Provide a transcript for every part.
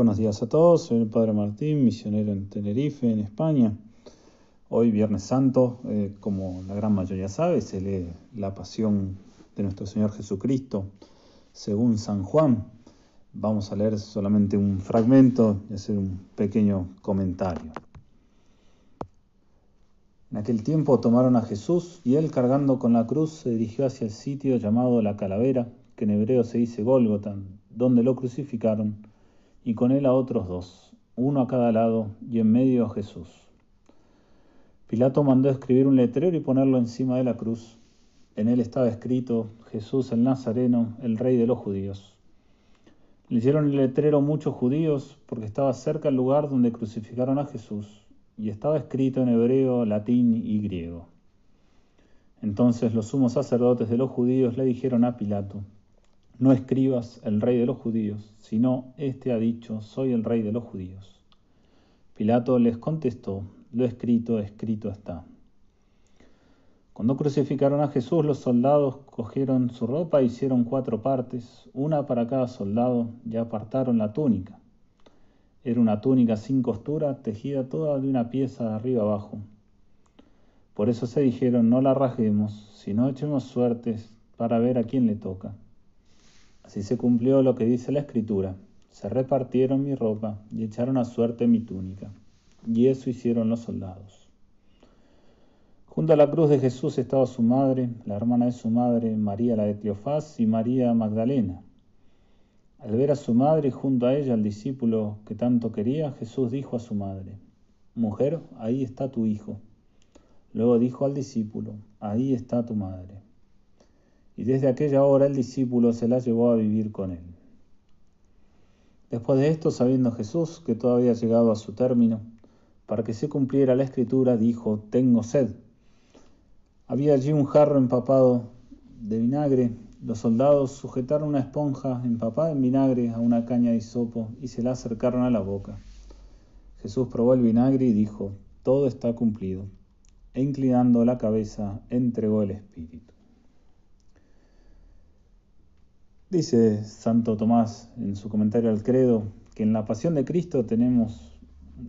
Buenos días a todos, soy el Padre Martín, misionero en Tenerife, en España. Hoy, Viernes Santo, eh, como la gran mayoría sabe, se lee la pasión de nuestro Señor Jesucristo según San Juan. Vamos a leer solamente un fragmento y hacer un pequeño comentario. En aquel tiempo tomaron a Jesús y él cargando con la cruz se dirigió hacia el sitio llamado la calavera, que en hebreo se dice Gólgota, donde lo crucificaron y con él a otros dos, uno a cada lado, y en medio a Jesús. Pilato mandó escribir un letrero y ponerlo encima de la cruz. En él estaba escrito Jesús el Nazareno, el rey de los judíos. Leyeron el letrero muchos judíos porque estaba cerca el lugar donde crucificaron a Jesús y estaba escrito en hebreo, latín y griego. Entonces los sumos sacerdotes de los judíos le dijeron a Pilato, no escribas el rey de los judíos, sino éste ha dicho, soy el rey de los judíos. Pilato les contestó, lo escrito, escrito está. Cuando crucificaron a Jesús, los soldados cogieron su ropa e hicieron cuatro partes, una para cada soldado, y apartaron la túnica. Era una túnica sin costura, tejida toda de una pieza de arriba abajo. Por eso se dijeron, no la rasguemos, sino echemos suertes para ver a quién le toca. Así se cumplió lo que dice la escritura. Se repartieron mi ropa y echaron a suerte mi túnica. Y eso hicieron los soldados. Junto a la cruz de Jesús estaba su madre, la hermana de su madre, María la de Cleofás y María Magdalena. Al ver a su madre y junto a ella al discípulo que tanto quería, Jesús dijo a su madre, Mujer, ahí está tu hijo. Luego dijo al discípulo, Ahí está tu madre y desde aquella hora el discípulo se la llevó a vivir con él. Después de esto, sabiendo Jesús que todo había llegado a su término, para que se cumpliera la escritura, dijo, tengo sed. Había allí un jarro empapado de vinagre. Los soldados sujetaron una esponja empapada en vinagre a una caña de hisopo y se la acercaron a la boca. Jesús probó el vinagre y dijo, todo está cumplido. E inclinando la cabeza, entregó el espíritu. Dice Santo Tomás en su comentario al credo que en la pasión de Cristo tenemos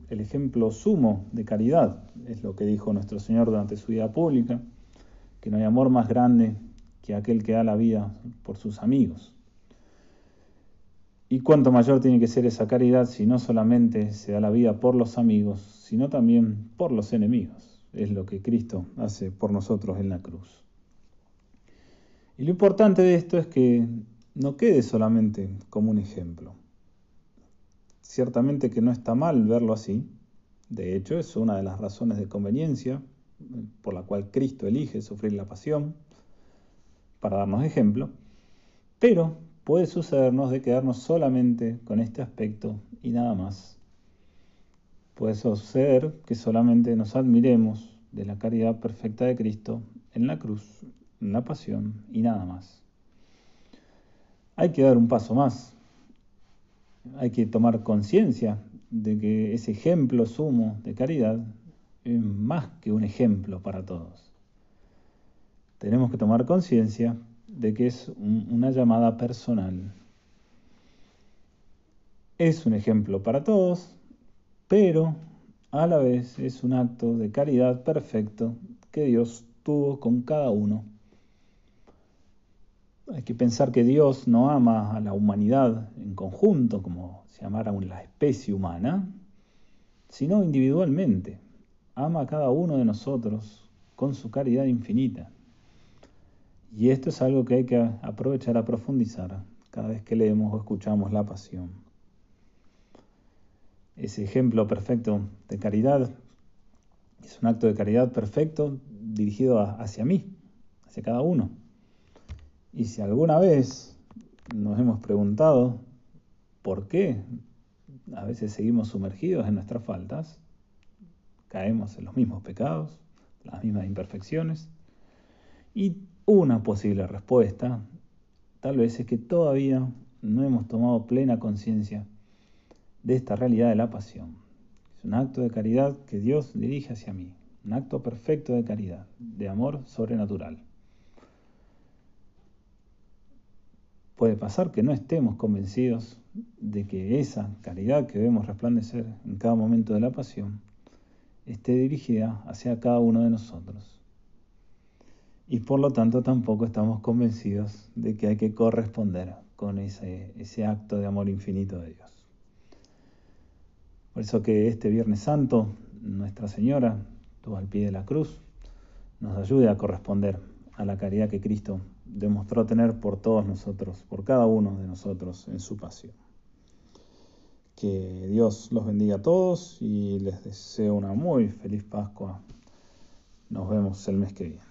el ejemplo sumo de caridad, es lo que dijo nuestro Señor durante su vida pública, que no hay amor más grande que aquel que da la vida por sus amigos. Y cuánto mayor tiene que ser esa caridad si no solamente se da la vida por los amigos, sino también por los enemigos. Es lo que Cristo hace por nosotros en la cruz. Y lo importante de esto es que no quede solamente como un ejemplo. Ciertamente que no está mal verlo así, de hecho es una de las razones de conveniencia por la cual Cristo elige sufrir la pasión, para darnos ejemplo, pero puede sucedernos de quedarnos solamente con este aspecto y nada más. Puede suceder que solamente nos admiremos de la caridad perfecta de Cristo en la cruz, en la pasión y nada más hay que dar un paso más. Hay que tomar conciencia de que ese ejemplo sumo de caridad es más que un ejemplo para todos. Tenemos que tomar conciencia de que es una llamada personal. Es un ejemplo para todos, pero a la vez es un acto de caridad perfecto que Dios tuvo con cada uno hay que pensar que Dios no ama a la humanidad en conjunto, como si amara la especie humana, sino individualmente. Ama a cada uno de nosotros con su caridad infinita. Y esto es algo que hay que aprovechar a profundizar cada vez que leemos o escuchamos la pasión. Ese ejemplo perfecto de caridad es un acto de caridad perfecto dirigido hacia mí, hacia cada uno. Y si alguna vez nos hemos preguntado por qué a veces seguimos sumergidos en nuestras faltas, caemos en los mismos pecados, las mismas imperfecciones, y una posible respuesta tal vez es que todavía no hemos tomado plena conciencia de esta realidad de la pasión. Es un acto de caridad que Dios dirige hacia mí, un acto perfecto de caridad, de amor sobrenatural. Puede pasar que no estemos convencidos de que esa caridad que vemos resplandecer en cada momento de la pasión esté dirigida hacia cada uno de nosotros. Y por lo tanto tampoco estamos convencidos de que hay que corresponder con ese, ese acto de amor infinito de Dios. Por eso que este Viernes Santo, Nuestra Señora, tú al pie de la cruz, nos ayude a corresponder a la caridad que Cristo demostró tener por todos nosotros, por cada uno de nosotros en su pasión. Que Dios los bendiga a todos y les deseo una muy feliz Pascua. Nos vemos el mes que viene.